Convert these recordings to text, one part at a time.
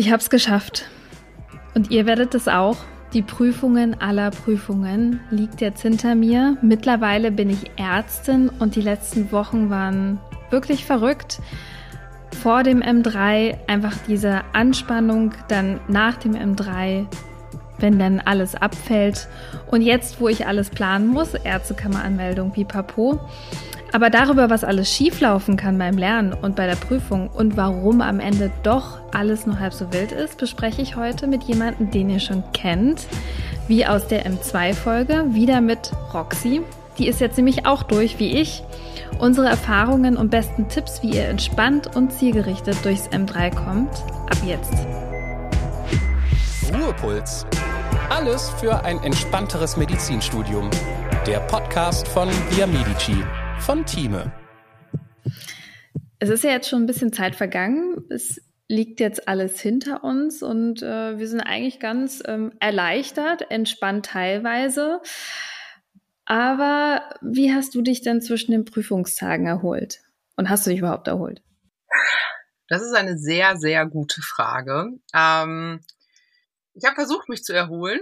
Ich habe es geschafft. Und ihr werdet es auch. Die Prüfungen aller Prüfungen liegt jetzt hinter mir. Mittlerweile bin ich Ärztin und die letzten Wochen waren wirklich verrückt. Vor dem M3 einfach diese Anspannung, dann nach dem M3, wenn dann alles abfällt. Und jetzt, wo ich alles planen muss, Ärztekammeranmeldung, pipapo, aber darüber, was alles schieflaufen kann beim Lernen und bei der Prüfung und warum am Ende doch alles nur halb so wild ist, bespreche ich heute mit jemandem, den ihr schon kennt, wie aus der M2-Folge, wieder mit Roxy. Die ist jetzt nämlich auch durch wie ich. Unsere Erfahrungen und besten Tipps, wie ihr entspannt und zielgerichtet durchs M3 kommt, ab jetzt. Ruhepuls. Alles für ein entspannteres Medizinstudium. Der Podcast von Via Medici von Thieme. Es ist ja jetzt schon ein bisschen Zeit vergangen. Es liegt jetzt alles hinter uns und äh, wir sind eigentlich ganz ähm, erleichtert, entspannt teilweise. Aber wie hast du dich denn zwischen den Prüfungstagen erholt? Und hast du dich überhaupt erholt? Das ist eine sehr, sehr gute Frage. Ähm, ich habe versucht, mich zu erholen.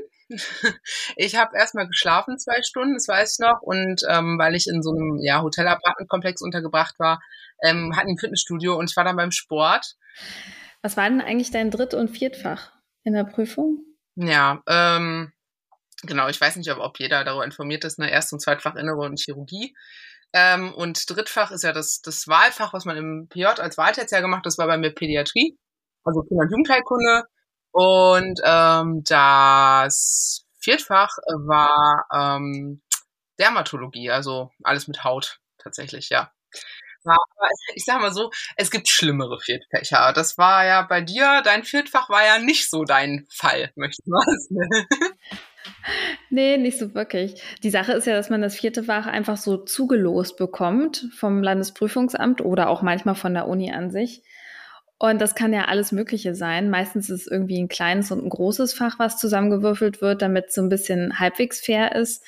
Ich habe erstmal geschlafen zwei Stunden, das weiß ich noch. Und ähm, weil ich in so einem ja, Hotel-Apartment-Komplex untergebracht war, ähm, hatten ein Fitnessstudio und ich war dann beim Sport. Was war denn eigentlich dein Dritt- und Viertfach in der Prüfung? Ja, ähm, genau, ich weiß nicht, ob, ob jeder darüber informiert ist, ne? Erst- und Zweitfach Innere und Chirurgie. Ähm, und Drittfach ist ja das, das Wahlfach, was man im PJ als Wahltertiär gemacht hat. Das war bei mir Pädiatrie, also Kinder- und Jugendheilkunde. Und ähm, das Viertfach war ähm, Dermatologie, also alles mit Haut tatsächlich, ja. Aber ich sag mal so, es gibt schlimmere Viertfächer. Das war ja bei dir, dein Viertfach war ja nicht so dein Fall, möchte ich mal sagen. Nee, nicht so wirklich. Die Sache ist ja, dass man das vierte Fach einfach so zugelost bekommt vom Landesprüfungsamt oder auch manchmal von der Uni an sich. Und das kann ja alles Mögliche sein. Meistens ist es irgendwie ein kleines und ein großes Fach, was zusammengewürfelt wird, damit es so ein bisschen halbwegs fair ist.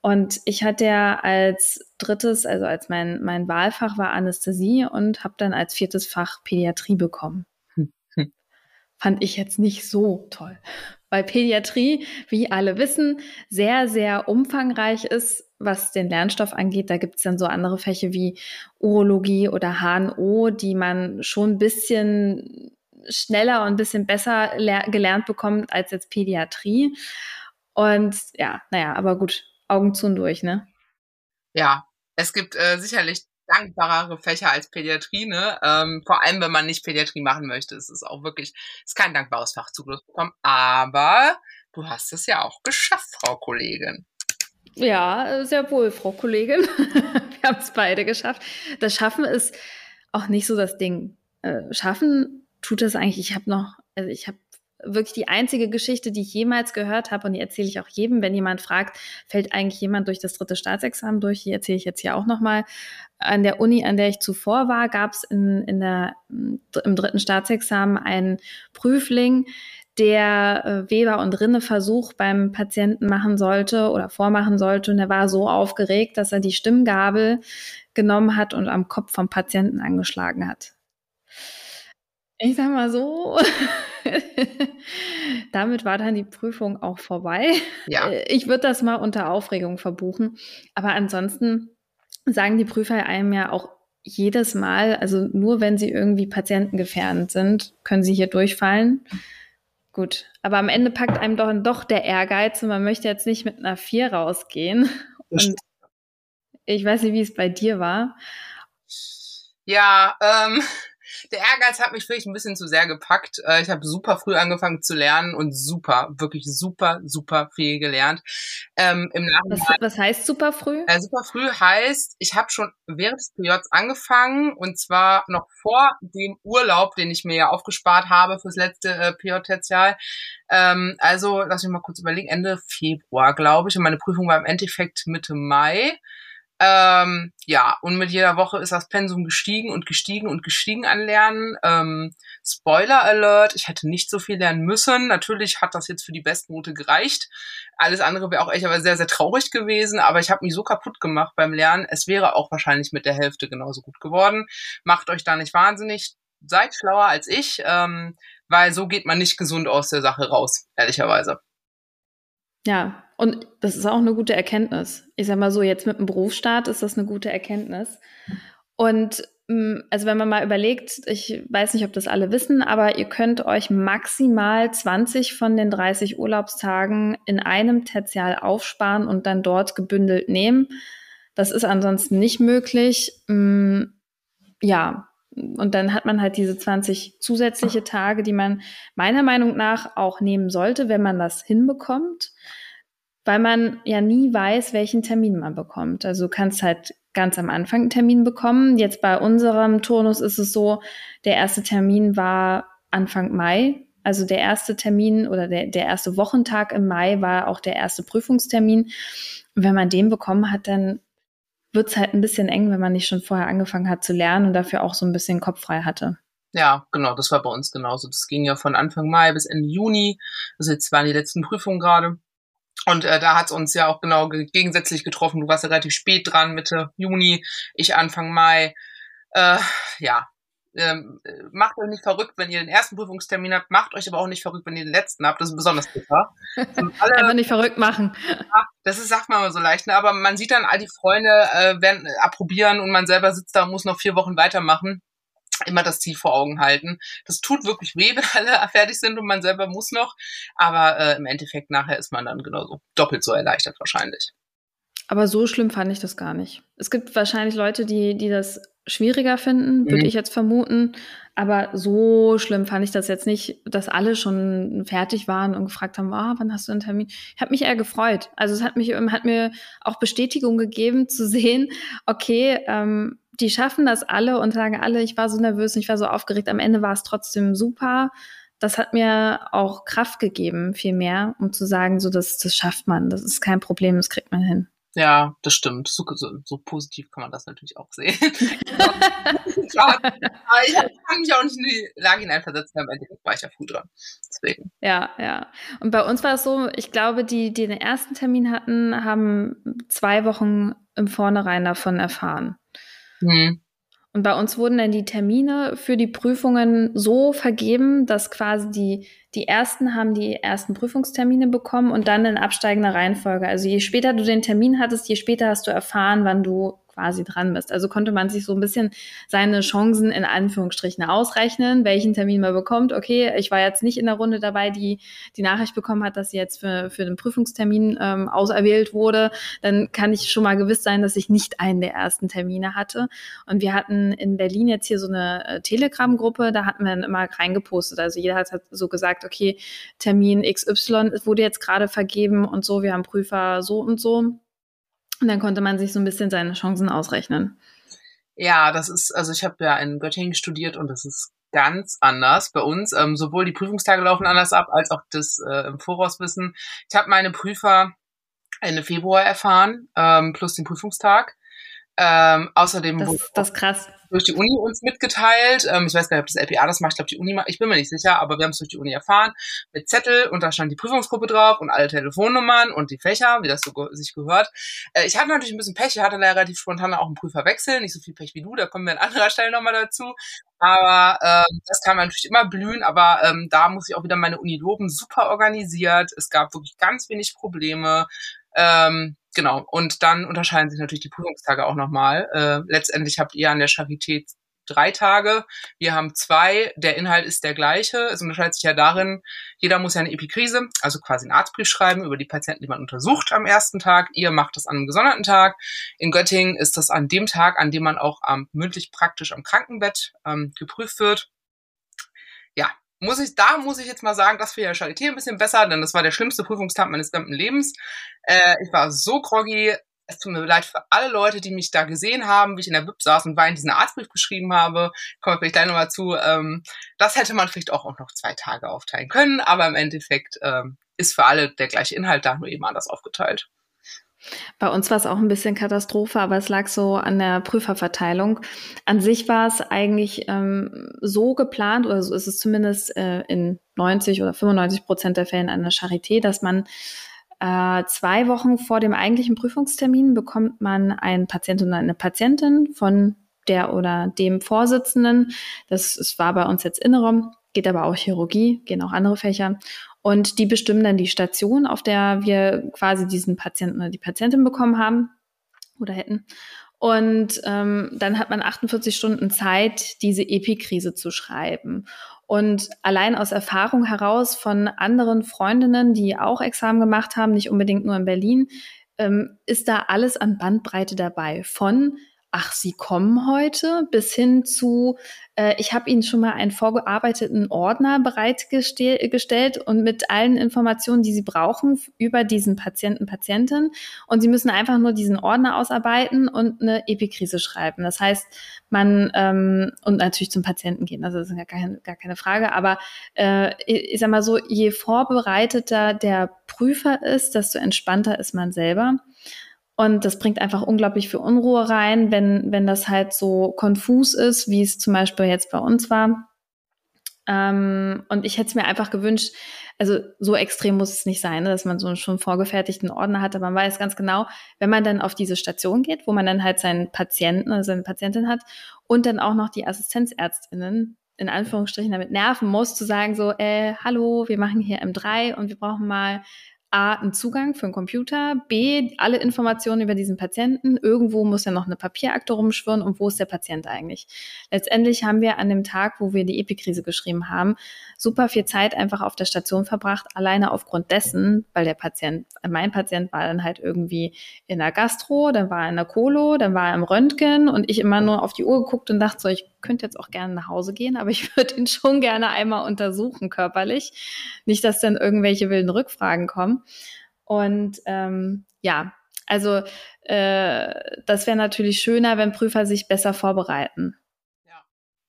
Und ich hatte ja als drittes, also als mein, mein Wahlfach war Anästhesie und habe dann als viertes Fach Pädiatrie bekommen. Fand ich jetzt nicht so toll. Weil Pädiatrie, wie alle wissen, sehr, sehr umfangreich ist was den Lernstoff angeht. Da gibt es dann so andere Fächer wie Urologie oder HNO, die man schon ein bisschen schneller und ein bisschen besser gelernt bekommt als jetzt Pädiatrie. Und ja, naja, aber gut, Augen zu und durch, ne? Ja, es gibt äh, sicherlich dankbarere Fächer als Pädiatrie, ne? Ähm, vor allem, wenn man nicht Pädiatrie machen möchte. Es ist auch wirklich, es ist kein dankbares Fach Zugriff bekommen. Aber du hast es ja auch geschafft, Frau Kollegin. Ja, sehr wohl, Frau Kollegin. Wir haben es beide geschafft. Das Schaffen ist auch nicht so das Ding. Äh, schaffen tut es eigentlich. Ich habe noch, also ich habe wirklich die einzige Geschichte, die ich jemals gehört habe, und die erzähle ich auch jedem, wenn jemand fragt, fällt eigentlich jemand durch das dritte Staatsexamen durch? Die erzähle ich jetzt hier auch nochmal. An der Uni, an der ich zuvor war, gab es in, in im dritten Staatsexamen einen Prüfling, der äh, Weber- und Rinneversuch beim Patienten machen sollte oder vormachen sollte. Und er war so aufgeregt, dass er die Stimmgabel genommen hat und am Kopf vom Patienten angeschlagen hat. Ich sag mal so, damit war dann die Prüfung auch vorbei. Ja. Ich würde das mal unter Aufregung verbuchen. Aber ansonsten sagen die Prüfer einem ja auch jedes Mal, also nur wenn sie irgendwie patientengefährdend sind, können sie hier durchfallen. Gut, aber am Ende packt einem doch, doch der Ehrgeiz und man möchte jetzt nicht mit einer 4 rausgehen. Und ich weiß nicht, wie es bei dir war. Ja, ähm, der Ehrgeiz hat mich vielleicht ein bisschen zu sehr gepackt. Äh, ich habe super früh angefangen zu lernen und super, wirklich super, super viel gelernt. Ähm, im was, was, heißt super früh? Äh, super früh heißt, ich habe schon während des PJs angefangen und zwar noch vor dem Urlaub, den ich mir ja aufgespart habe fürs letzte äh, PJ-Tertial. Ähm, also, lass mich mal kurz überlegen, Ende Februar, glaube ich. Und meine Prüfung war im Endeffekt Mitte Mai. Ähm, ja, und mit jeder Woche ist das Pensum gestiegen und gestiegen und gestiegen an Lernen. Ähm, Spoiler Alert, ich hätte nicht so viel lernen müssen. Natürlich hat das jetzt für die Bestnote gereicht. Alles andere wäre auch echt aber sehr, sehr traurig gewesen. Aber ich habe mich so kaputt gemacht beim Lernen. Es wäre auch wahrscheinlich mit der Hälfte genauso gut geworden. Macht euch da nicht wahnsinnig seid schlauer als ich, ähm, weil so geht man nicht gesund aus der Sache raus, ehrlicherweise. Ja, und das ist auch eine gute Erkenntnis. Ich sag mal so, jetzt mit dem Berufsstart ist das eine gute Erkenntnis. Und mm, also wenn man mal überlegt, ich weiß nicht, ob das alle wissen, aber ihr könnt euch maximal 20 von den 30 Urlaubstagen in einem Tertial aufsparen und dann dort gebündelt nehmen. Das ist ansonsten nicht möglich. Mm, ja, und dann hat man halt diese 20 zusätzliche Tage, die man meiner Meinung nach auch nehmen sollte, wenn man das hinbekommt, weil man ja nie weiß, welchen Termin man bekommt. Also du kannst halt ganz am Anfang einen Termin bekommen. Jetzt bei unserem Turnus ist es so, der erste Termin war Anfang Mai. Also der erste Termin oder der, der erste Wochentag im Mai war auch der erste Prüfungstermin. Und wenn man den bekommen hat, dann wird es halt ein bisschen eng, wenn man nicht schon vorher angefangen hat zu lernen und dafür auch so ein bisschen Kopf frei hatte. Ja, genau, das war bei uns genauso. Das ging ja von Anfang Mai bis Ende Juni. Also jetzt waren die letzten Prüfungen gerade. Und äh, da hat es uns ja auch genau gegensätzlich getroffen. Du warst ja relativ spät dran, Mitte Juni, ich Anfang Mai. Äh, ja, ähm, macht euch nicht verrückt, wenn ihr den ersten Prüfungstermin habt, macht euch aber auch nicht verrückt, wenn ihr den letzten habt. Das ist besonders bitter. Alle, Einfach nicht verrückt machen. das ist, sagt man immer so leicht, ne? aber man sieht dann all die Freunde äh, werden äh, approbieren und man selber sitzt da und muss noch vier Wochen weitermachen. Immer das Ziel vor Augen halten. Das tut wirklich weh, wenn alle fertig sind und man selber muss noch. Aber äh, im Endeffekt nachher ist man dann genauso doppelt so erleichtert wahrscheinlich. Aber so schlimm fand ich das gar nicht. Es gibt wahrscheinlich Leute, die, die das schwieriger finden, würde mhm. ich jetzt vermuten. Aber so schlimm fand ich das jetzt nicht, dass alle schon fertig waren und gefragt haben, oh, wann hast du einen Termin? Ich habe mich eher gefreut. Also es hat mich hat mir auch Bestätigung gegeben zu sehen, okay, ähm, die schaffen das alle und sagen alle, ich war so nervös, ich war so aufgeregt. Am Ende war es trotzdem super. Das hat mir auch Kraft gegeben, viel mehr, um zu sagen, so das, das schafft man, das ist kein Problem, das kriegt man hin. Ja, das stimmt. So, so, so positiv kann man das natürlich auch sehen. Klar, aber ich kann mich auch nicht in die Lage hineinversetzen, am Ende war ich ja früh dran. Deswegen. Ja, ja. Und bei uns war es so, ich glaube, die, die den ersten Termin hatten, haben zwei Wochen im Vornherein davon erfahren. Mhm. Und bei uns wurden dann die Termine für die Prüfungen so vergeben, dass quasi die, die ersten haben die ersten Prüfungstermine bekommen und dann in absteigender Reihenfolge. Also je später du den Termin hattest, je später hast du erfahren, wann du quasi dran bist. Also konnte man sich so ein bisschen seine Chancen in Anführungsstrichen ausrechnen, welchen Termin man bekommt. Okay, ich war jetzt nicht in der Runde dabei, die die Nachricht bekommen hat, dass sie jetzt für, für den Prüfungstermin ähm, auserwählt wurde. Dann kann ich schon mal gewiss sein, dass ich nicht einen der ersten Termine hatte. Und wir hatten in Berlin jetzt hier so eine äh, Telegram-Gruppe, da hatten wir dann immer reingepostet. Also jeder hat so gesagt, okay, Termin XY wurde jetzt gerade vergeben und so, wir haben Prüfer so und so. Und dann konnte man sich so ein bisschen seine Chancen ausrechnen. Ja, das ist, also ich habe ja in Göttingen studiert und das ist ganz anders bei uns. Ähm, sowohl die Prüfungstage laufen anders ab, als auch das äh, im Vorauswissen. Ich habe meine Prüfer Ende Februar erfahren, ähm, plus den Prüfungstag. Ähm, außerdem das, das ist krass durch die Uni uns mitgeteilt. Ähm, ich weiß gar nicht, ob das LPA das macht. Ich glaube, die Uni macht, ich bin mir nicht sicher, aber wir haben es durch die Uni erfahren. Mit Zettel und da stand die Prüfungsgruppe drauf und alle Telefonnummern und die Fächer, wie das so ge sich gehört. Äh, ich hatte natürlich ein bisschen Pech. Ich hatte leider relativ spontan auch einen Prüfer wechseln. Nicht so viel Pech wie du, da kommen wir an anderer Stelle nochmal dazu. Aber ähm, das kann man natürlich immer blühen, aber ähm, da muss ich auch wieder meine Uni loben. Super organisiert. Es gab wirklich ganz wenig Probleme. Ähm, genau. Und dann unterscheiden sich natürlich die Prüfungstage auch nochmal. Äh, letztendlich habt ihr an der Charité drei Tage. Wir haben zwei. Der Inhalt ist der gleiche. Es unterscheidet sich ja darin, jeder muss ja eine Epikrise, also quasi einen Arztbrief schreiben über die Patienten, die man untersucht am ersten Tag. Ihr macht das an einem gesonderten Tag. In Göttingen ist das an dem Tag, an dem man auch ähm, mündlich praktisch am Krankenbett ähm, geprüft wird. Ja, muss ich, da muss ich jetzt mal sagen, das für ja Charité ein bisschen besser, denn das war der schlimmste Prüfungstag meines gesamten Lebens. Äh, ich war so groggy. Es tut mir leid für alle Leute, die mich da gesehen haben, wie ich in der BIP saß und wein diesen Arztbrief geschrieben habe. Kommen wir vielleicht gleich nochmal zu. Ähm, das hätte man vielleicht auch, auch noch zwei Tage aufteilen können, aber im Endeffekt ähm, ist für alle der gleiche Inhalt da, nur eben anders aufgeteilt. Bei uns war es auch ein bisschen Katastrophe, aber es lag so an der Prüferverteilung. An sich war es eigentlich ähm, so geplant, oder so ist es zumindest äh, in 90 oder 95 Prozent der Fällen an der Charité, dass man äh, zwei Wochen vor dem eigentlichen Prüfungstermin bekommt man einen Patient und eine Patientin von der oder dem Vorsitzenden. Das, das war bei uns jetzt Innere, geht aber auch Chirurgie, gehen auch andere Fächer. Und die bestimmen dann die Station, auf der wir quasi diesen Patienten oder die Patientin bekommen haben oder hätten. Und ähm, dann hat man 48 Stunden Zeit, diese Epikrise zu schreiben. Und allein aus Erfahrung heraus von anderen Freundinnen, die auch Examen gemacht haben, nicht unbedingt nur in Berlin, ähm, ist da alles an Bandbreite dabei. Von ach, Sie kommen heute, bis hin zu, äh, ich habe Ihnen schon mal einen vorgearbeiteten Ordner bereitgestellt und mit allen Informationen, die Sie brauchen über diesen Patienten, Patientin. Und Sie müssen einfach nur diesen Ordner ausarbeiten und eine Epikrise schreiben. Das heißt, man ähm, und natürlich zum Patienten gehen, also das ist gar keine, gar keine Frage. Aber äh, ich sag mal so, je vorbereiteter der Prüfer ist, desto entspannter ist man selber. Und das bringt einfach unglaublich viel Unruhe rein, wenn, wenn das halt so konfus ist, wie es zum Beispiel jetzt bei uns war. Ähm, und ich hätte es mir einfach gewünscht, also so extrem muss es nicht sein, ne, dass man so einen schon vorgefertigten Ordner hat, aber man weiß ganz genau, wenn man dann auf diese Station geht, wo man dann halt seinen Patienten oder seine Patientin hat und dann auch noch die Assistenzärztinnen in Anführungsstrichen damit nerven muss, zu sagen so, äh, hallo, wir machen hier M3 und wir brauchen mal A, einen Zugang für einen Computer, B, alle Informationen über diesen Patienten. Irgendwo muss ja noch eine Papierakte rumschwirren und wo ist der Patient eigentlich? Letztendlich haben wir an dem Tag, wo wir die Epikrise geschrieben haben, super viel Zeit einfach auf der Station verbracht, alleine aufgrund dessen, weil der Patient, mein Patient war dann halt irgendwie in der Gastro, dann war er in der Kolo, dann war er im Röntgen und ich immer nur auf die Uhr geguckt und dachte so, ich könnte jetzt auch gerne nach Hause gehen, aber ich würde ihn schon gerne einmal untersuchen körperlich. Nicht, dass dann irgendwelche wilden Rückfragen kommen. Und ähm, ja, also äh, das wäre natürlich schöner, wenn Prüfer sich besser vorbereiten.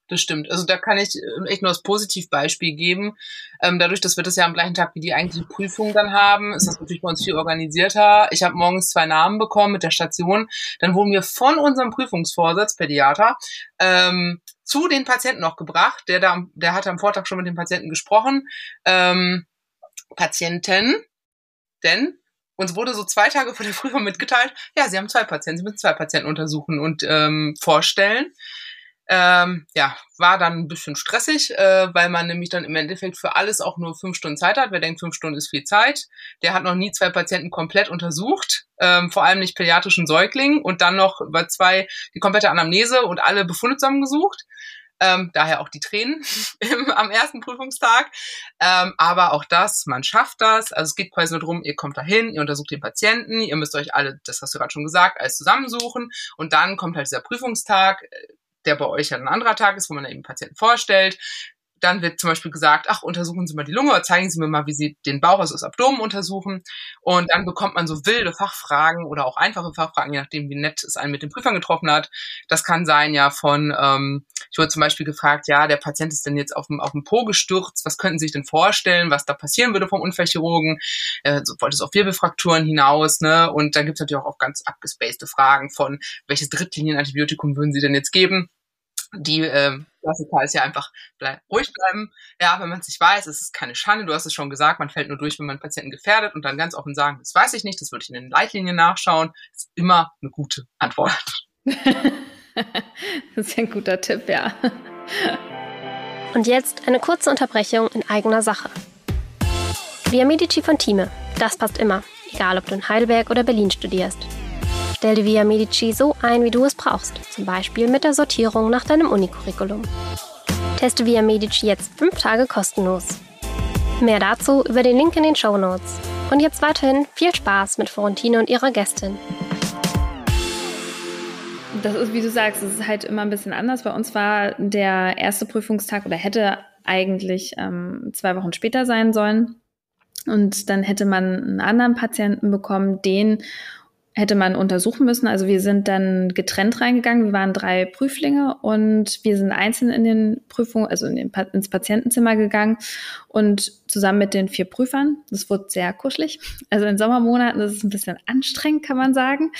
Das stimmt. Also da kann ich äh, echt nur das Positivbeispiel geben. Ähm, dadurch, dass wir das ja am gleichen Tag wie die eigentliche Prüfung dann haben, ist das natürlich bei uns viel organisierter. Ich habe morgens zwei Namen bekommen mit der Station. Dann wurden wir von unserem Prüfungsvorsitz, Pädiater, ähm, zu den Patienten noch gebracht. Der, da, der hatte am Vortag schon mit den Patienten gesprochen. Ähm, Patienten, denn uns wurde so zwei Tage vor der Prüfung mitgeteilt, ja, Sie haben zwei Patienten, Sie müssen zwei Patienten untersuchen und ähm, vorstellen. Ähm, ja, war dann ein bisschen stressig, äh, weil man nämlich dann im Endeffekt für alles auch nur fünf Stunden Zeit hat. Wer denkt, fünf Stunden ist viel Zeit, der hat noch nie zwei Patienten komplett untersucht, ähm, vor allem nicht pädiatrischen Säuglingen und dann noch über zwei die komplette Anamnese und alle Befunde zusammengesucht. Ähm, daher auch die Tränen im, am ersten Prüfungstag. Ähm, aber auch das, man schafft das. Also es geht quasi nur darum, ihr kommt dahin, ihr untersucht den Patienten, ihr müsst euch alle, das hast du gerade schon gesagt, alles zusammensuchen. Und dann kommt halt dieser Prüfungstag der bei euch ja ein anderer Tag ist, wo man eben Patienten vorstellt. Dann wird zum Beispiel gesagt, ach, untersuchen Sie mal die Lunge oder zeigen Sie mir mal, wie Sie den Bauch, also das Abdomen untersuchen. Und dann bekommt man so wilde Fachfragen oder auch einfache Fachfragen, je nachdem, wie nett es einen mit den Prüfern getroffen hat. Das kann sein ja von, ähm, ich wurde zum Beispiel gefragt, ja, der Patient ist denn jetzt auf dem, auf dem Po gestürzt, was könnten Sie sich denn vorstellen, was da passieren würde vom Unfallchirurgen? Äh, so wollte es auf Wirbelfrakturen hinaus, ne? Und dann gibt es natürlich auch, auch ganz abgespacede Fragen von, welches Drittlinien-Antibiotikum würden Sie denn jetzt geben? Die äh, Klassiker ist ja einfach bleib, ruhig bleiben. Ja, wenn man es nicht weiß, ist es keine Schande. Du hast es schon gesagt, man fällt nur durch, wenn man Patienten gefährdet und dann ganz offen sagen, das weiß ich nicht, das würde ich in den Leitlinien nachschauen. ist immer eine gute Antwort. das ist ein guter Tipp, ja. Und jetzt eine kurze Unterbrechung in eigener Sache. Via Medici von Thieme, das passt immer, egal ob du in Heidelberg oder Berlin studierst. Stell dir Via Medici so ein, wie du es brauchst, zum Beispiel mit der Sortierung nach deinem Unicurriculum. Teste Via Medici jetzt fünf Tage kostenlos. Mehr dazu über den Link in den Show Notes. Und jetzt weiterhin viel Spaß mit Florentine und ihrer Gästin. Das ist, wie du sagst, es ist halt immer ein bisschen anders. Bei uns war der erste Prüfungstag oder hätte eigentlich ähm, zwei Wochen später sein sollen. Und dann hätte man einen anderen Patienten bekommen, den hätte man untersuchen müssen. Also wir sind dann getrennt reingegangen. Wir waren drei Prüflinge und wir sind einzeln in den Prüfungen, also in den, ins Patientenzimmer gegangen und zusammen mit den vier Prüfern. Das wurde sehr kuschelig. Also in Sommermonaten ist es ein bisschen anstrengend, kann man sagen,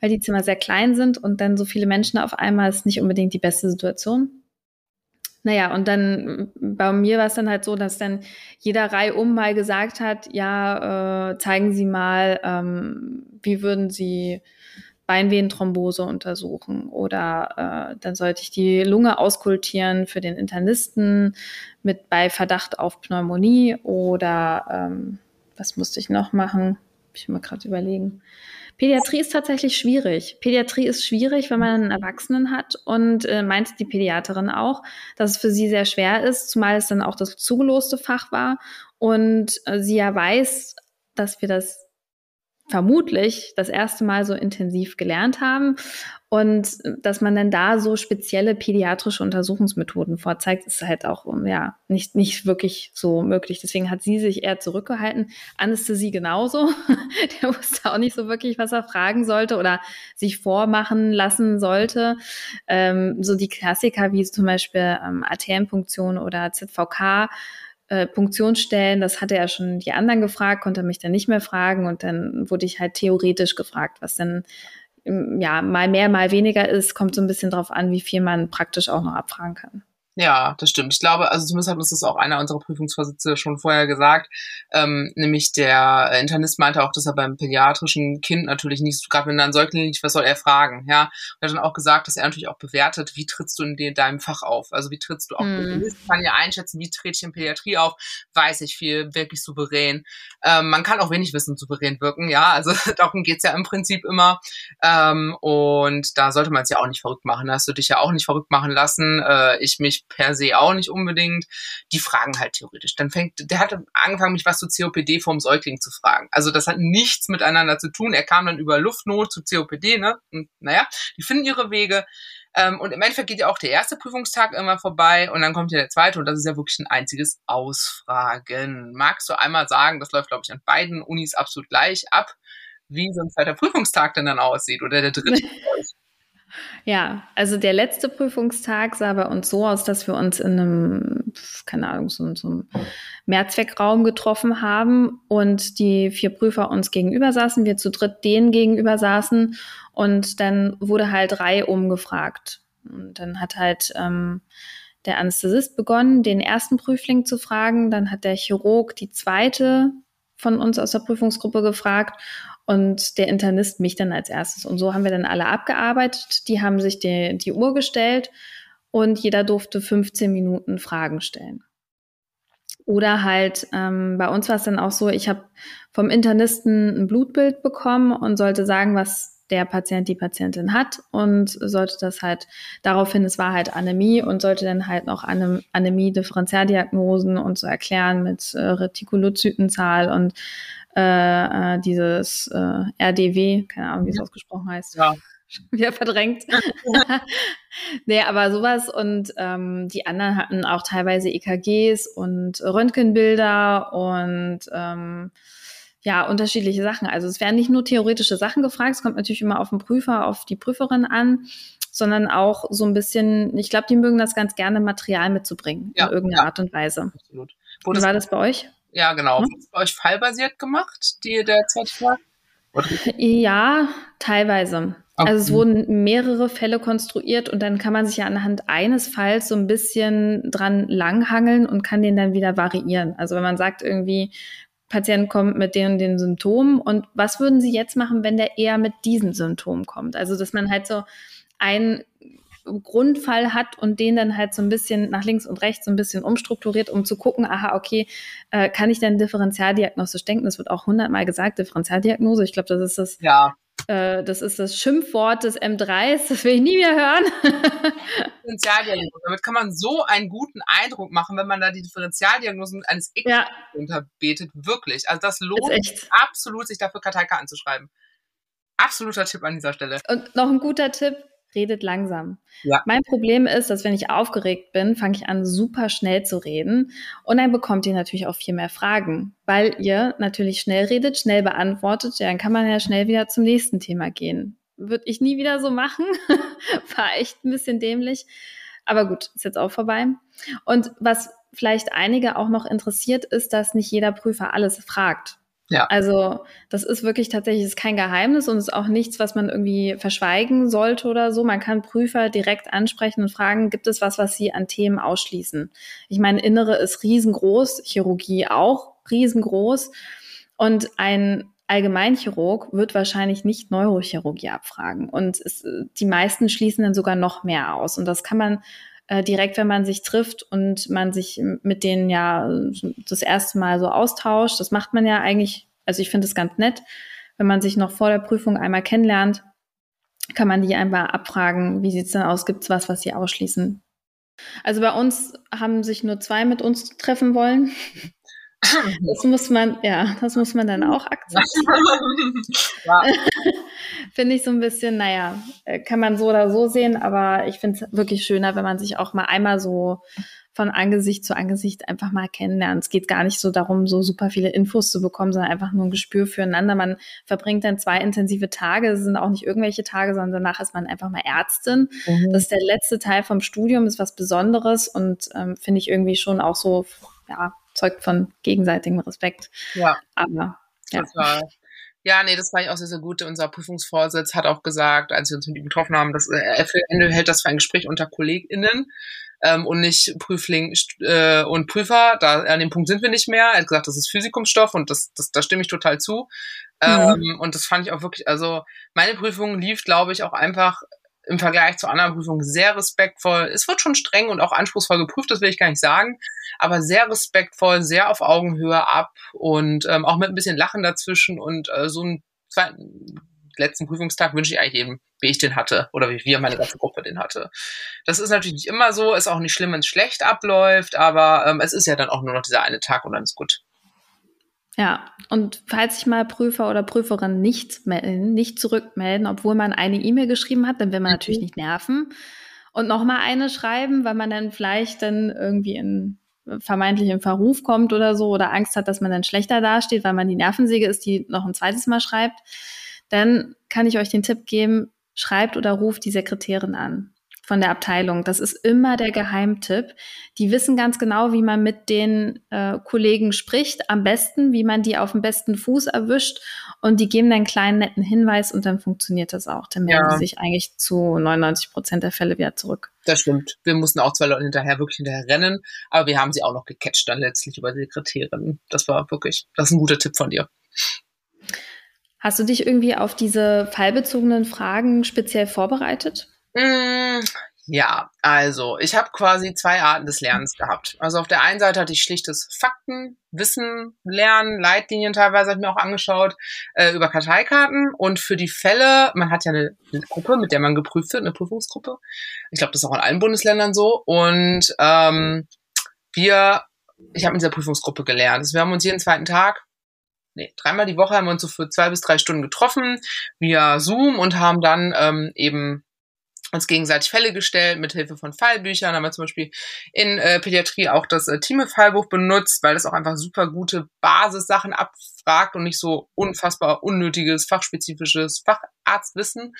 weil die Zimmer sehr klein sind und dann so viele Menschen auf einmal ist nicht unbedingt die beste Situation. Naja, und dann bei mir war es dann halt so, dass dann jeder Reihe um mal gesagt hat, ja, äh, zeigen Sie mal, ähm, wie würden Sie Beinvenenthrombose untersuchen oder äh, dann sollte ich die Lunge auskultieren für den Internisten mit bei Verdacht auf Pneumonie oder ähm, was musste ich noch machen? Ich mir gerade überlegen. Pädiatrie ist tatsächlich schwierig. Pädiatrie ist schwierig, wenn man einen Erwachsenen hat und äh, meinte die Pädiaterin auch, dass es für sie sehr schwer ist, zumal es dann auch das zugeloste Fach war und äh, sie ja weiß, dass wir das vermutlich das erste Mal so intensiv gelernt haben. Und dass man dann da so spezielle pädiatrische Untersuchungsmethoden vorzeigt, ist halt auch ja nicht, nicht wirklich so möglich. Deswegen hat sie sich eher zurückgehalten. Anästhesie genauso. Der wusste auch nicht so wirklich, was er fragen sollte oder sich vormachen lassen sollte. Ähm, so die Klassiker wie zum Beispiel ähm, ATM-Punktion oder ZVK äh, Punktionsstellen, das hatte er schon die anderen gefragt, konnte mich dann nicht mehr fragen. Und dann wurde ich halt theoretisch gefragt, was dann ja mal mehr, mal weniger ist, kommt so ein bisschen drauf an, wie viel man praktisch auch noch abfragen kann. Ja, das stimmt. Ich glaube, also zumindest hat uns das auch einer unserer Prüfungsvorsitzende schon vorher gesagt. Ähm, nämlich der Internist meinte auch, dass er beim pädiatrischen Kind natürlich nicht, gerade wenn da ein Säugling liegt, was soll er fragen? Ja, und er hat dann auch gesagt, dass er natürlich auch bewertet, wie trittst du in de deinem Fach auf? Also wie trittst du auf? Internist kann ja einschätzen, wie trete ich in Pädiatrie auf? Weiß ich viel, wirklich souverän. Ähm, man kann auch wenig Wissen souverän wirken, ja, also darum geht's ja im Prinzip immer. Ähm, und da sollte man es ja auch nicht verrückt machen. Da hast du dich ja auch nicht verrückt machen lassen. Äh, ich mich per se auch nicht unbedingt. Die fragen halt theoretisch. Dann fängt, der hat angefangen, mich was zu COPD vom Säugling zu fragen. Also das hat nichts miteinander zu tun. Er kam dann über Luftnot zu COPD, ne? Und naja, die finden ihre Wege. Ähm, und im Endeffekt geht ja auch der erste Prüfungstag immer vorbei und dann kommt ja der zweite und das ist ja wirklich ein einziges Ausfragen. Magst du einmal sagen, das läuft, glaube ich, an beiden Unis absolut gleich ab, wie so ein zweiter Prüfungstag denn dann aussieht oder der dritte? Ja, also der letzte Prüfungstag sah bei uns so aus, dass wir uns in einem, keine Ahnung, so, so einem Mehrzweckraum getroffen haben und die vier Prüfer uns gegenüber saßen, wir zu dritt denen gegenüber saßen und dann wurde halt Reihe umgefragt. Und dann hat halt ähm, der Anästhesist begonnen, den ersten Prüfling zu fragen, dann hat der Chirurg die zweite von uns aus der Prüfungsgruppe gefragt und der Internist mich dann als erstes. Und so haben wir dann alle abgearbeitet. Die haben sich die, die Uhr gestellt und jeder durfte 15 Minuten Fragen stellen. Oder halt, ähm, bei uns war es dann auch so, ich habe vom Internisten ein Blutbild bekommen und sollte sagen, was der Patient, die Patientin hat und sollte das halt daraufhin, es war halt Anämie und sollte dann halt noch Anämie-Differentialdiagnosen und so erklären mit äh, Retikulozytenzahl und äh, äh, dieses äh, RDW, keine Ahnung, wie es ausgesprochen heißt. Ja. Wieder verdrängt. nee, aber sowas und ähm, die anderen hatten auch teilweise EKGs und Röntgenbilder und ähm, ja, unterschiedliche Sachen. Also es werden nicht nur theoretische Sachen gefragt, es kommt natürlich immer auf den Prüfer, auf die Prüferin an, sondern auch so ein bisschen, ich glaube, die mögen das ganz gerne, Material mitzubringen ja, in irgendeiner ja. Art und Weise. Absolut. Wie war das bei euch? Ja, genau. Hm? Ist bei euch fallbasiert gemacht, die, der Zertifikat? Ja, teilweise. Okay. Also es wurden mehrere Fälle konstruiert und dann kann man sich ja anhand eines Falls so ein bisschen dran langhangeln und kann den dann wieder variieren. Also wenn man sagt irgendwie, Patient kommt mit den den Symptomen und was würden Sie jetzt machen, wenn der eher mit diesen Symptomen kommt? Also dass man halt so ein Grundfall hat und den dann halt so ein bisschen nach links und rechts so ein bisschen umstrukturiert, um zu gucken, aha, okay, äh, kann ich denn differenzialdiagnostisch denken? Das wird auch hundertmal gesagt, Differentialdiagnose. Ich glaube, das ist das ja. Äh, das ist das Schimpfwort des M3s, das will ich nie mehr hören. Differentialdiagnose. Damit kann man so einen guten Eindruck machen, wenn man da die Differentialdiagnosen eines X ja. unterbetet. Wirklich. Also das lohnt absolut, sich dafür Karteika anzuschreiben. Absoluter Tipp an dieser Stelle. Und noch ein guter Tipp, redet langsam. Ja. Mein Problem ist, dass wenn ich aufgeregt bin, fange ich an, super schnell zu reden. Und dann bekommt ihr natürlich auch viel mehr Fragen, weil ihr natürlich schnell redet, schnell beantwortet. Ja, dann kann man ja schnell wieder zum nächsten Thema gehen. Würde ich nie wieder so machen. War echt ein bisschen dämlich. Aber gut, ist jetzt auch vorbei. Und was vielleicht einige auch noch interessiert, ist, dass nicht jeder Prüfer alles fragt. Ja. Also das ist wirklich tatsächlich ist kein Geheimnis und ist auch nichts, was man irgendwie verschweigen sollte oder so. Man kann Prüfer direkt ansprechen und fragen, gibt es was, was sie an Themen ausschließen? Ich meine, Innere ist riesengroß, Chirurgie auch riesengroß. Und ein Allgemeinchirurg wird wahrscheinlich nicht Neurochirurgie abfragen. Und es, die meisten schließen dann sogar noch mehr aus. Und das kann man äh, direkt, wenn man sich trifft und man sich mit denen ja das erste Mal so austauscht. Das macht man ja eigentlich, also ich finde es ganz nett, wenn man sich noch vor der Prüfung einmal kennenlernt, kann man die einmal abfragen, wie sieht es denn aus, gibt es was, was sie ausschließen. Also bei uns haben sich nur zwei mit uns treffen wollen. Das muss man, ja, das muss man dann auch akzeptieren. Ja. finde ich so ein bisschen, naja, äh, kann man so oder so sehen, aber ich finde es wirklich schöner, wenn man sich auch mal einmal so von Angesicht zu Angesicht einfach mal kennenlernt. Es geht gar nicht so darum, so super viele Infos zu bekommen, sondern einfach nur ein Gespür füreinander. Man verbringt dann zwei intensive Tage. Es sind auch nicht irgendwelche Tage, sondern danach ist man einfach mal Ärztin. Mhm. Das ist der letzte Teil vom Studium, ist was Besonderes und ähm, finde ich irgendwie schon auch so, ja, zeugt von gegenseitigem Respekt. Ja. Aber ja. Total. Ja, nee, das war ich auch sehr, sehr gut. Unser Prüfungsvorsitz hat auch gesagt, als wir uns mit ihm getroffen haben, dass er für Ende hält das für ein Gespräch unter KollegInnen ähm, und nicht Prüfling äh, und Prüfer. Da an dem Punkt sind wir nicht mehr. Er hat gesagt, das ist Physikumsstoff und das, das, da stimme ich total zu. Mhm. Ähm, und das fand ich auch wirklich, also meine Prüfung lief, glaube ich, auch einfach im Vergleich zu anderen Prüfungen sehr respektvoll. Es wird schon streng und auch anspruchsvoll geprüft, das will ich gar nicht sagen, aber sehr respektvoll, sehr auf Augenhöhe ab und ähm, auch mit ein bisschen Lachen dazwischen und äh, so einen zweiten, letzten Prüfungstag wünsche ich eigentlich jedem, wie ich den hatte oder wie wir, meine ganze Gruppe den hatte. Das ist natürlich nicht immer so, ist auch nicht schlimm, wenn es schlecht abläuft, aber ähm, es ist ja dann auch nur noch dieser eine Tag und dann ist gut. Ja, und falls sich mal Prüfer oder Prüferin nicht melden, nicht zurückmelden, obwohl man eine E-Mail geschrieben hat, dann will man mhm. natürlich nicht nerven. Und nochmal eine schreiben, weil man dann vielleicht dann irgendwie in vermeintlich in Verruf kommt oder so oder Angst hat, dass man dann schlechter dasteht, weil man die Nervensäge ist, die noch ein zweites Mal schreibt, dann kann ich euch den Tipp geben, schreibt oder ruft die Sekretärin an von der Abteilung. Das ist immer der Geheimtipp. Die wissen ganz genau, wie man mit den äh, Kollegen spricht, am besten, wie man die auf dem besten Fuß erwischt und die geben dann einen kleinen netten Hinweis und dann funktioniert das auch. Dann melden ja. sich eigentlich zu 99 Prozent der Fälle wieder zurück. Das stimmt. Wir mussten auch zwei Leute hinterher wirklich hinterher rennen, aber wir haben sie auch noch gecatcht dann letztlich über die Sekretärin. Das war wirklich, das ist ein guter Tipp von dir. Hast du dich irgendwie auf diese fallbezogenen Fragen speziell vorbereitet? Mm, ja, also ich habe quasi zwei Arten des Lernens gehabt. Also auf der einen Seite hatte ich schlichtes Fakten, Wissen, Lernen, Leitlinien teilweise habe ich mir auch angeschaut äh, über Karteikarten und für die Fälle, man hat ja eine Gruppe, mit der man geprüft wird, eine Prüfungsgruppe. Ich glaube, das ist auch in allen Bundesländern so und ähm, wir, ich habe mit dieser Prüfungsgruppe gelernt. Also wir haben uns jeden zweiten Tag nee, dreimal die Woche haben wir uns so für zwei bis drei Stunden getroffen via Zoom und haben dann ähm, eben uns gegenseitig Fälle gestellt mit Hilfe von Fallbüchern. Haben wir zum Beispiel in äh, Pädiatrie auch das äh, Team-Fallbuch benutzt, weil das auch einfach super gute Basissachen abfragt und nicht so unfassbar unnötiges, fachspezifisches Facharztwissen.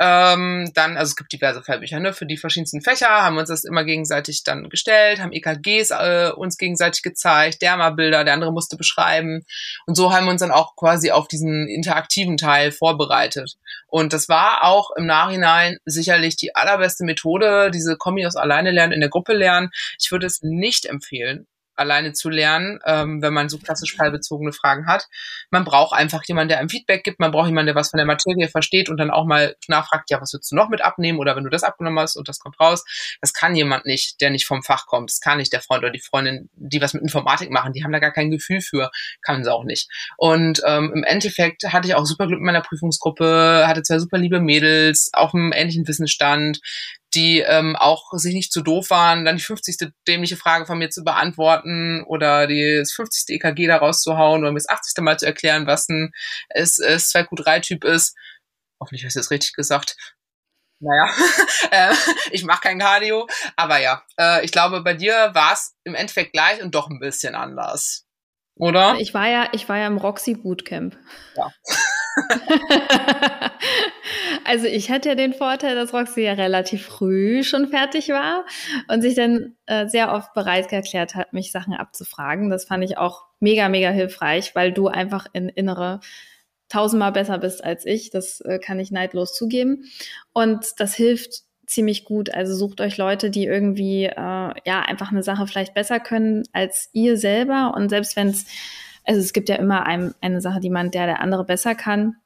Ähm, dann, also es gibt diverse Fallbücher ne, für die verschiedensten Fächer, haben uns das immer gegenseitig dann gestellt, haben EKGs äh, uns gegenseitig gezeigt, Dermabilder, der andere musste beschreiben. Und so haben wir uns dann auch quasi auf diesen interaktiven Teil vorbereitet. Und das war auch im Nachhinein sicherlich die allerbeste Methode, diese Kombi aus alleine lernen, in der Gruppe lernen. Ich würde es nicht empfehlen, alleine zu lernen, ähm, wenn man so klassisch fallbezogene Fragen hat. Man braucht einfach jemanden, der einem Feedback gibt, man braucht jemanden, der was von der Materie versteht und dann auch mal nachfragt, ja, was würdest du noch mit abnehmen oder wenn du das abgenommen hast und das kommt raus. Das kann jemand nicht, der nicht vom Fach kommt. Das kann nicht der Freund oder die Freundin, die was mit Informatik machen. Die haben da gar kein Gefühl für, kann sie auch nicht. Und ähm, im Endeffekt hatte ich auch super Glück in meiner Prüfungsgruppe, hatte zwei super liebe Mädels auf einem ähnlichen Wissensstand die ähm, auch sich nicht zu doof waren, dann die 50. dämliche Frage von mir zu beantworten oder das 50. EKG da rauszuhauen oder mir das 80. Mal zu erklären, was ein S2Q3-Typ ist. Hoffentlich habe ich das richtig gesagt. Naja, äh, ich mache kein Cardio, aber ja, äh, ich glaube, bei dir war es im Endeffekt gleich und doch ein bisschen anders. Oder? Ich war ja, ich war ja im Roxy Bootcamp. Ja. also ich hatte ja den Vorteil, dass Roxy ja relativ früh schon fertig war und sich dann äh, sehr oft bereit erklärt hat, mich Sachen abzufragen. Das fand ich auch mega, mega hilfreich, weil du einfach in innere tausendmal besser bist als ich. Das äh, kann ich neidlos zugeben. Und das hilft ziemlich gut. Also sucht euch Leute, die irgendwie äh, ja einfach eine Sache vielleicht besser können als ihr selber. Und selbst wenn es Also es gibt ja immer ein, eine Sache, die man, der der andere besser kann.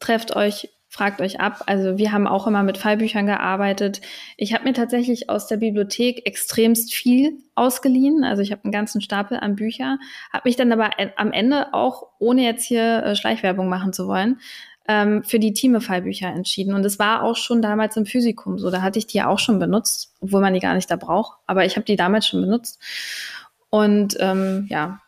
Trefft euch, fragt euch ab. Also wir haben auch immer mit Fallbüchern gearbeitet. Ich habe mir tatsächlich aus der Bibliothek extremst viel ausgeliehen. Also ich habe einen ganzen Stapel an Büchern, habe mich dann aber am Ende auch, ohne jetzt hier äh, Schleichwerbung machen zu wollen, ähm, für die Thieme-Fallbücher entschieden. Und es war auch schon damals im Physikum so. Da hatte ich die ja auch schon benutzt, obwohl man die gar nicht da braucht. Aber ich habe die damals schon benutzt. Und ähm, ja,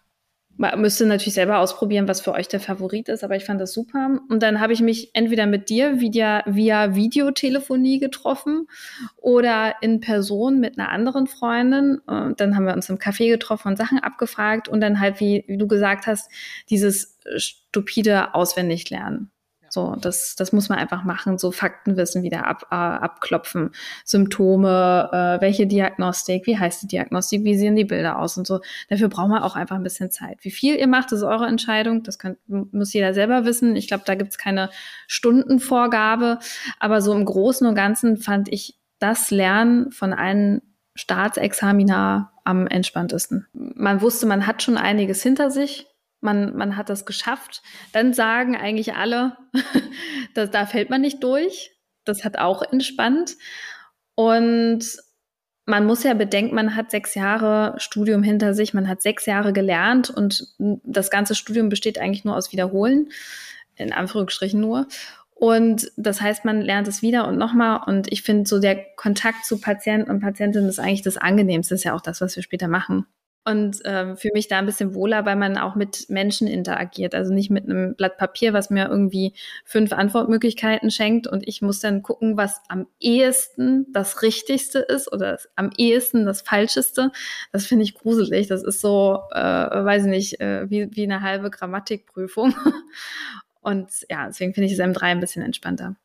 man müsste natürlich selber ausprobieren, was für euch der Favorit ist, aber ich fand das super. Und dann habe ich mich entweder mit dir via, via Videotelefonie getroffen oder in Person mit einer anderen Freundin. Und dann haben wir uns im Café getroffen und Sachen abgefragt und dann halt, wie, wie du gesagt hast, dieses stupide Auswendiglernen. So, das, das muss man einfach machen, so Faktenwissen wieder ab, äh, abklopfen, Symptome, äh, welche Diagnostik, wie heißt die Diagnostik, wie sehen die Bilder aus und so. Dafür braucht man auch einfach ein bisschen Zeit. Wie viel ihr macht, ist eure Entscheidung. Das könnt, muss jeder selber wissen. Ich glaube, da gibt's keine Stundenvorgabe. Aber so im Großen und Ganzen fand ich das Lernen von einem Staatsexaminar am entspanntesten. Man wusste, man hat schon einiges hinter sich man, man hat das geschafft, dann sagen eigentlich alle, dass, da fällt man nicht durch. Das hat auch entspannt. Und man muss ja bedenken, man hat sechs Jahre Studium hinter sich, man hat sechs Jahre gelernt und das ganze Studium besteht eigentlich nur aus Wiederholen, in Anführungsstrichen nur. Und das heißt, man lernt es wieder und nochmal. Und ich finde, so der Kontakt zu Patienten und Patientinnen ist eigentlich das Angenehmste, das ist ja auch das, was wir später machen und ähm, fühle mich da ein bisschen wohler, weil man auch mit Menschen interagiert. Also nicht mit einem Blatt Papier, was mir irgendwie fünf Antwortmöglichkeiten schenkt und ich muss dann gucken, was am ehesten das Richtigste ist oder am ehesten das Falscheste. Das finde ich gruselig. Das ist so, äh, weiß ich nicht, äh, wie, wie eine halbe Grammatikprüfung. Und ja, deswegen finde ich es M3 ein bisschen entspannter.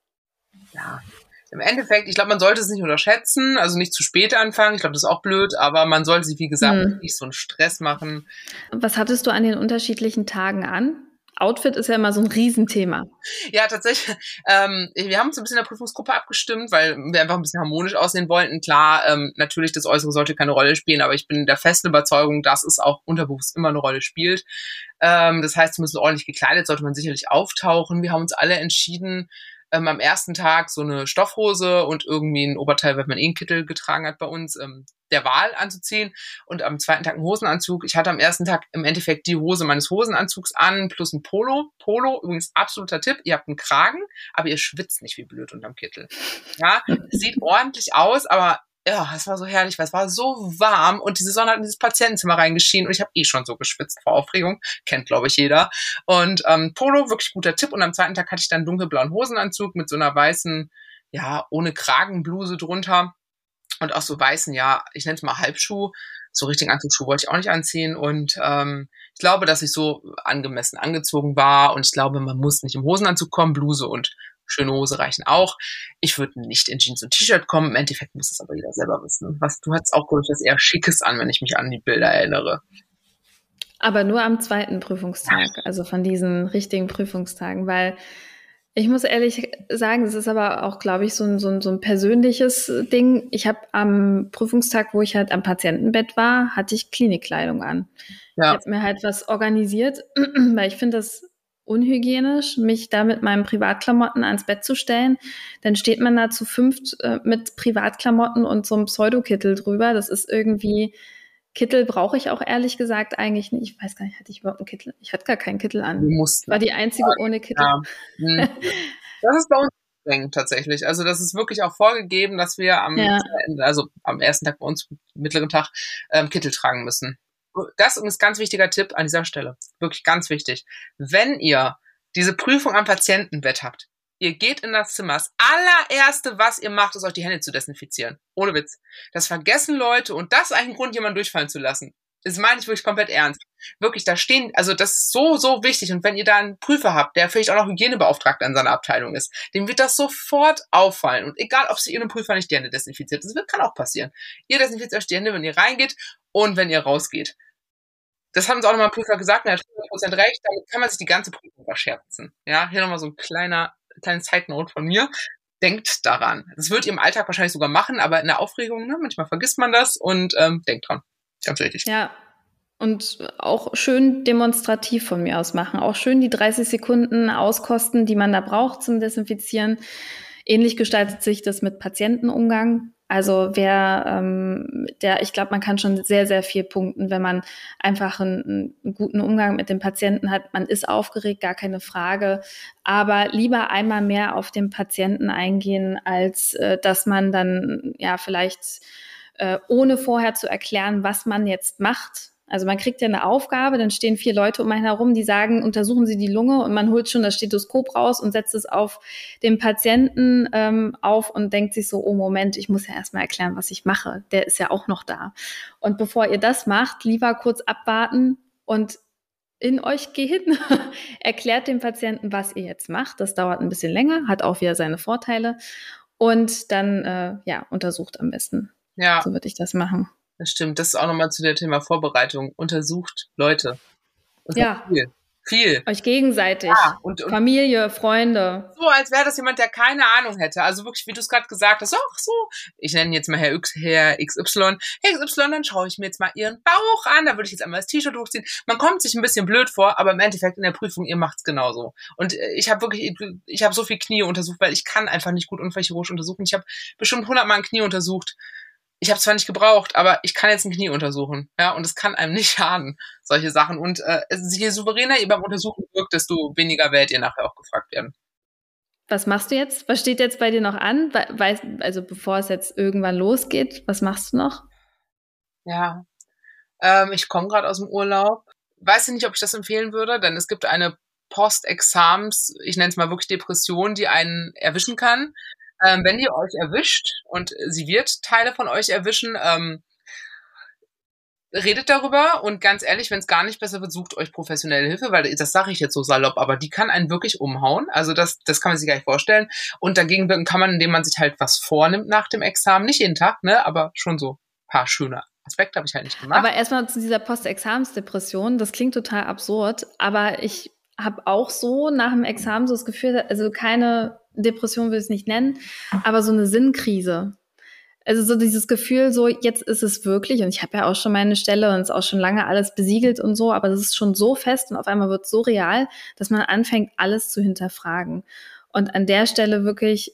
Ja, im Endeffekt, ich glaube, man sollte es nicht unterschätzen, also nicht zu spät anfangen. Ich glaube, das ist auch blöd, aber man sollte sich, wie gesagt, hm. nicht so einen Stress machen. Was hattest du an den unterschiedlichen Tagen an? Outfit ist ja immer so ein Riesenthema. Ja, tatsächlich. Ähm, wir haben uns ein bisschen in der Prüfungsgruppe abgestimmt, weil wir einfach ein bisschen harmonisch aussehen wollten. Klar, ähm, natürlich, das Äußere sollte keine Rolle spielen, aber ich bin der festen Überzeugung, dass es auch unterbewusst immer eine Rolle spielt. Ähm, das heißt, zumindest ordentlich gekleidet sollte man sicherlich auftauchen. Wir haben uns alle entschieden, ähm, am ersten Tag so eine Stoffhose und irgendwie ein Oberteil, wenn man eh einen Kittel getragen hat bei uns, ähm, der Wahl anzuziehen und am zweiten Tag einen Hosenanzug. Ich hatte am ersten Tag im Endeffekt die Hose meines Hosenanzugs an plus ein Polo. Polo, übrigens absoluter Tipp, ihr habt einen Kragen, aber ihr schwitzt nicht wie blöd unterm Kittel. Ja, sieht ordentlich aus, aber ja, es war so herrlich, weil es war so warm und diese Sonne hat in dieses Patientenzimmer reingeschienen und ich habe eh schon so geschwitzt vor Aufregung. Kennt, glaube ich, jeder. Und ähm, Polo, wirklich guter Tipp. Und am zweiten Tag hatte ich dann dunkelblauen Hosenanzug mit so einer weißen, ja, ohne Kragenbluse drunter und auch so weißen, ja, ich nenne es mal Halbschuh. So richtigen Anzugsschuh wollte ich auch nicht anziehen. Und ähm, ich glaube, dass ich so angemessen angezogen war. Und ich glaube, man muss nicht im Hosenanzug kommen, Bluse und schöne Hose reichen auch. Ich würde nicht in Jeans und T-Shirt kommen. Im Endeffekt muss es aber jeder selber wissen. Was du hattest auch, glaube ich, was eher Schickes an, wenn ich mich an die Bilder erinnere. Aber nur am zweiten Prüfungstag, also von diesen richtigen Prüfungstagen, weil ich muss ehrlich sagen, es ist aber auch, glaube ich, so ein, so ein, so ein persönliches Ding. Ich habe am Prüfungstag, wo ich halt am Patientenbett war, hatte ich Klinikkleidung an. Ja. Ich habe mir halt was organisiert, weil ich finde das unhygienisch, mich da mit meinen Privatklamotten ans Bett zu stellen. Dann steht man da zu fünft äh, mit Privatklamotten und so einem Pseudokittel drüber. Das ist irgendwie, Kittel brauche ich auch ehrlich gesagt eigentlich nicht. Ich weiß gar nicht, hatte ich überhaupt einen Kittel? Ich hatte gar keinen Kittel an. Du musst War die einzige ja, ohne Kittel. Ja. Hm. Das ist bei uns streng tatsächlich. Also das ist wirklich auch vorgegeben, dass wir am, ja. also am ersten Tag bei uns, mittleren Tag, ähm, Kittel tragen müssen das ist ein ganz wichtiger Tipp an dieser Stelle. Wirklich ganz wichtig. Wenn ihr diese Prüfung am Patientenbett habt, ihr geht in das Zimmer. Das allererste, was ihr macht, ist euch die Hände zu desinfizieren. Ohne Witz. Das vergessen Leute und das ist eigentlich ein Grund, jemanden durchfallen zu lassen. Das meine ich wirklich komplett ernst. Wirklich, da stehen, also das ist so, so wichtig. Und wenn ihr da einen Prüfer habt, der vielleicht auch noch Hygienebeauftragter in seiner Abteilung ist, dem wird das sofort auffallen. Und egal, ob sie ihren Prüfer nicht die Hände desinfiziert, das kann auch passieren. Ihr desinfiziert euch die Hände, wenn ihr reingeht und wenn ihr rausgeht. Das haben uns auch nochmal Prüfer gesagt, er hat 100% recht, damit kann man sich die ganze Prüfung verscherzen. Ja, hier nochmal so ein kleiner, kleines Side-Note von mir. Denkt daran. Das wird ihr im Alltag wahrscheinlich sogar machen, aber in der Aufregung, ne, manchmal vergisst man das und ähm, denkt dran. Ganz wichtig. Ja, und auch schön demonstrativ von mir aus machen. Auch schön die 30 Sekunden auskosten, die man da braucht zum Desinfizieren. Ähnlich gestaltet sich das mit Patientenumgang. Also wer, ähm, der, ich glaube, man kann schon sehr, sehr viel punkten, wenn man einfach einen, einen, guten Umgang mit dem Patienten hat. Man ist aufgeregt, gar keine Frage. Aber lieber einmal mehr auf den Patienten eingehen, als äh, dass man dann ja vielleicht äh, ohne vorher zu erklären, was man jetzt macht, also man kriegt ja eine Aufgabe, dann stehen vier Leute um einen herum, die sagen, untersuchen Sie die Lunge und man holt schon das Stethoskop raus und setzt es auf den Patienten ähm, auf und denkt sich so, oh Moment, ich muss ja erstmal erklären, was ich mache. Der ist ja auch noch da. Und bevor ihr das macht, lieber kurz abwarten und in euch gehen, erklärt dem Patienten, was ihr jetzt macht. Das dauert ein bisschen länger, hat auch wieder seine Vorteile. Und dann, äh, ja, untersucht am besten. Ja. So würde ich das machen. Das stimmt. Das ist auch nochmal zu dem Thema Vorbereitung. Untersucht Leute. Und ja. Viel. Viel. Euch gegenseitig. Ja, und, und Familie, Freunde. So, als wäre das jemand, der keine Ahnung hätte. Also wirklich, wie du es gerade gesagt hast, ach so, ich nenne jetzt mal Herr, X, Herr XY. Herr XY, dann schaue ich mir jetzt mal Ihren Bauch an. Da würde ich jetzt einmal das T-Shirt hochziehen. Man kommt sich ein bisschen blöd vor, aber im Endeffekt in der Prüfung, ihr macht's genauso. Und äh, ich habe wirklich, ich habe so viel Knie untersucht, weil ich kann einfach nicht gut unfallchirurgisch untersuchen. Ich habe bestimmt hundertmal ein Knie untersucht ich habe zwar nicht gebraucht, aber ich kann jetzt ein Knie untersuchen, ja, und es kann einem nicht schaden, solche Sachen. Und äh, je souveräner ihr beim Untersuchen wirkt, desto weniger werdet ihr nachher auch gefragt werden. Was machst du jetzt? Was steht jetzt bei dir noch an? Weiß, also bevor es jetzt irgendwann losgeht, was machst du noch? Ja, ähm, ich komme gerade aus dem Urlaub. Weiß ich nicht, ob ich das empfehlen würde, denn es gibt eine Postexams, ich nenne es mal wirklich Depression, die einen erwischen kann. Ähm, wenn ihr euch erwischt und sie wird Teile von euch erwischen, ähm, redet darüber und ganz ehrlich, wenn es gar nicht besser wird, sucht euch professionelle Hilfe, weil das sage ich jetzt so salopp, aber die kann einen wirklich umhauen. Also das, das kann man sich gar nicht vorstellen. Und dagegen wirken kann man, indem man sich halt was vornimmt nach dem Examen. Nicht jeden Tag, ne, aber schon so paar schöne Aspekte habe ich halt nicht gemacht. Aber erstmal zu dieser Postexamensdepression, das klingt total absurd, aber ich habe auch so nach dem Examen so das Gefühl, also keine Depression will ich es nicht nennen, aber so eine Sinnkrise. Also so dieses Gefühl, so jetzt ist es wirklich, und ich habe ja auch schon meine Stelle und es auch schon lange alles besiegelt und so, aber das ist schon so fest und auf einmal wird es so real, dass man anfängt, alles zu hinterfragen. Und an der Stelle wirklich,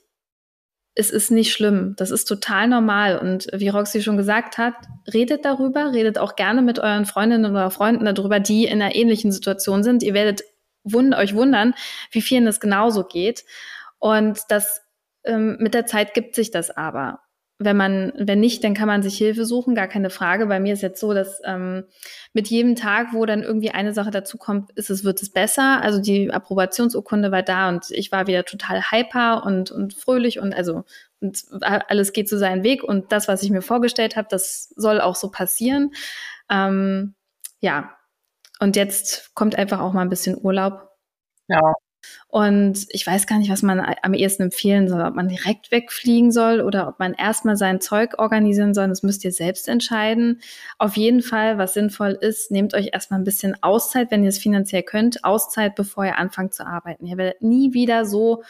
es ist nicht schlimm. Das ist total normal. Und wie Roxy schon gesagt hat, redet darüber, redet auch gerne mit euren Freundinnen oder Freunden darüber, die in einer ähnlichen Situation sind. Ihr werdet wund euch wundern, wie vielen das genauso geht. Und das ähm, mit der Zeit gibt sich das aber. Wenn man, wenn nicht, dann kann man sich Hilfe suchen, gar keine Frage. Bei mir ist jetzt so, dass ähm, mit jedem Tag, wo dann irgendwie eine Sache dazukommt, ist es, wird es besser. Also die Approbationsurkunde war da und ich war wieder total hyper und, und fröhlich und also und alles geht so seinen Weg und das, was ich mir vorgestellt habe, das soll auch so passieren. Ähm, ja, und jetzt kommt einfach auch mal ein bisschen Urlaub. Ja. Und ich weiß gar nicht, was man am ehesten empfehlen soll, ob man direkt wegfliegen soll oder ob man erstmal sein Zeug organisieren soll. Das müsst ihr selbst entscheiden. Auf jeden Fall, was sinnvoll ist, nehmt euch erstmal ein bisschen Auszeit, wenn ihr es finanziell könnt. Auszeit, bevor ihr anfangt zu arbeiten. Ihr werdet nie wieder so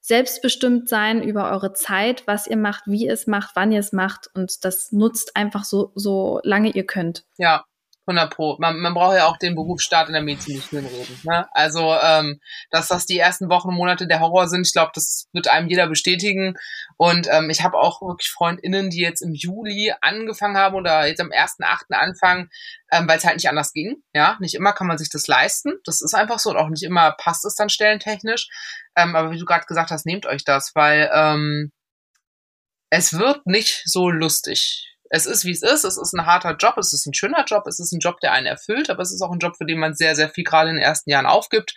selbstbestimmt sein über eure Zeit, was ihr macht, wie ihr es macht, wann ihr es macht. Und das nutzt einfach so, so lange ihr könnt. Ja, 100 Pro. Man, man braucht ja auch den Berufsstaat in der Medizin nicht reden. Ne? Also, ähm, dass das die ersten Wochen und Monate der Horror sind, ich glaube, das wird einem jeder bestätigen. Und ähm, ich habe auch wirklich FreundInnen, die jetzt im Juli angefangen haben oder jetzt am 1.8. anfangen, ähm, weil es halt nicht anders ging. Ja, nicht immer kann man sich das leisten. Das ist einfach so und auch nicht immer passt es dann stellentechnisch. Ähm, aber wie du gerade gesagt hast, nehmt euch das, weil ähm, es wird nicht so lustig es ist, wie es ist. Es ist ein harter Job, es ist ein schöner Job, es ist ein Job, der einen erfüllt, aber es ist auch ein Job, für den man sehr, sehr viel gerade in den ersten Jahren aufgibt.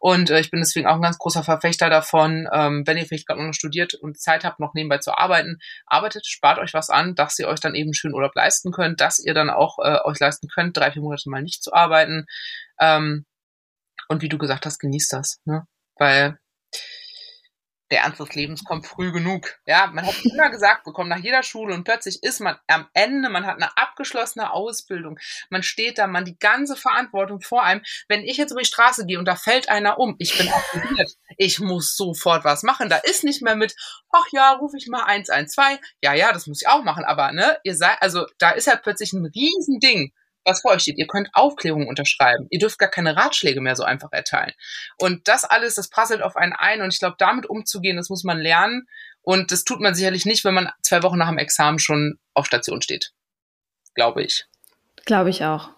Und äh, ich bin deswegen auch ein ganz großer Verfechter davon, ähm, wenn ihr vielleicht gerade noch studiert und Zeit habt, noch nebenbei zu arbeiten, arbeitet, spart euch was an, dass ihr euch dann eben schön Urlaub leisten könnt, dass ihr dann auch äh, euch leisten könnt, drei, vier Monate mal nicht zu arbeiten. Ähm, und wie du gesagt hast, genießt das, ne? Weil der Ernst des Lebens kommt früh genug. Ja, man hat immer gesagt bekommen nach jeder Schule und plötzlich ist man am Ende, man hat eine abgeschlossene Ausbildung, man steht da, man die ganze Verantwortung vor einem. Wenn ich jetzt über die Straße gehe und da fällt einer um, ich bin aktiviert, ich muss sofort was machen. Da ist nicht mehr mit, ach ja, rufe ich mal 112. Ja, ja, das muss ich auch machen, aber ne, ihr seid, also da ist halt plötzlich ein Riesending was vor euch steht. Ihr könnt Aufklärungen unterschreiben. Ihr dürft gar keine Ratschläge mehr so einfach erteilen. Und das alles, das prasselt auf einen ein. Und ich glaube, damit umzugehen, das muss man lernen. Und das tut man sicherlich nicht, wenn man zwei Wochen nach dem Examen schon auf Station steht. Glaube ich. Glaube ich auch.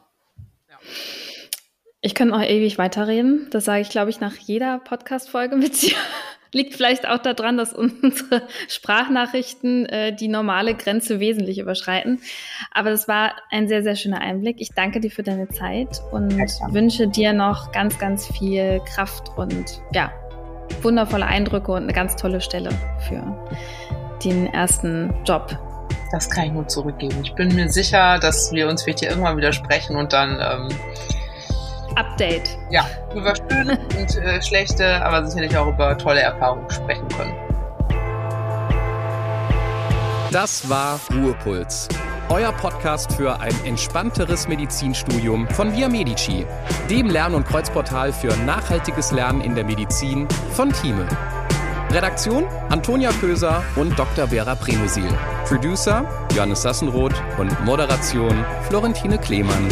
Ja. Ich könnte auch ewig weiterreden. Das sage ich, glaube ich, nach jeder Podcast-Folge mit dir. Liegt vielleicht auch daran, dass unsere Sprachnachrichten äh, die normale Grenze wesentlich überschreiten. Aber das war ein sehr, sehr schöner Einblick. Ich danke dir für deine Zeit und ja, wünsche dir noch ganz, ganz viel Kraft und ja, wundervolle Eindrücke und eine ganz tolle Stelle für den ersten Job. Das kann ich nur zurückgeben. Ich bin mir sicher, dass wir uns vielleicht hier irgendwann wieder sprechen und dann ähm, Update. Ja, über schöne und äh, schlechte, aber sicherlich auch über tolle Erfahrungen sprechen können. Das war Ruhepuls. Euer Podcast für ein entspannteres Medizinstudium von Via Medici, dem Lern- und Kreuzportal für nachhaltiges Lernen in der Medizin von Thieme. Redaktion Antonia Köser und Dr. Vera Prenusil. Producer Johannes Sassenroth und Moderation Florentine Klemann.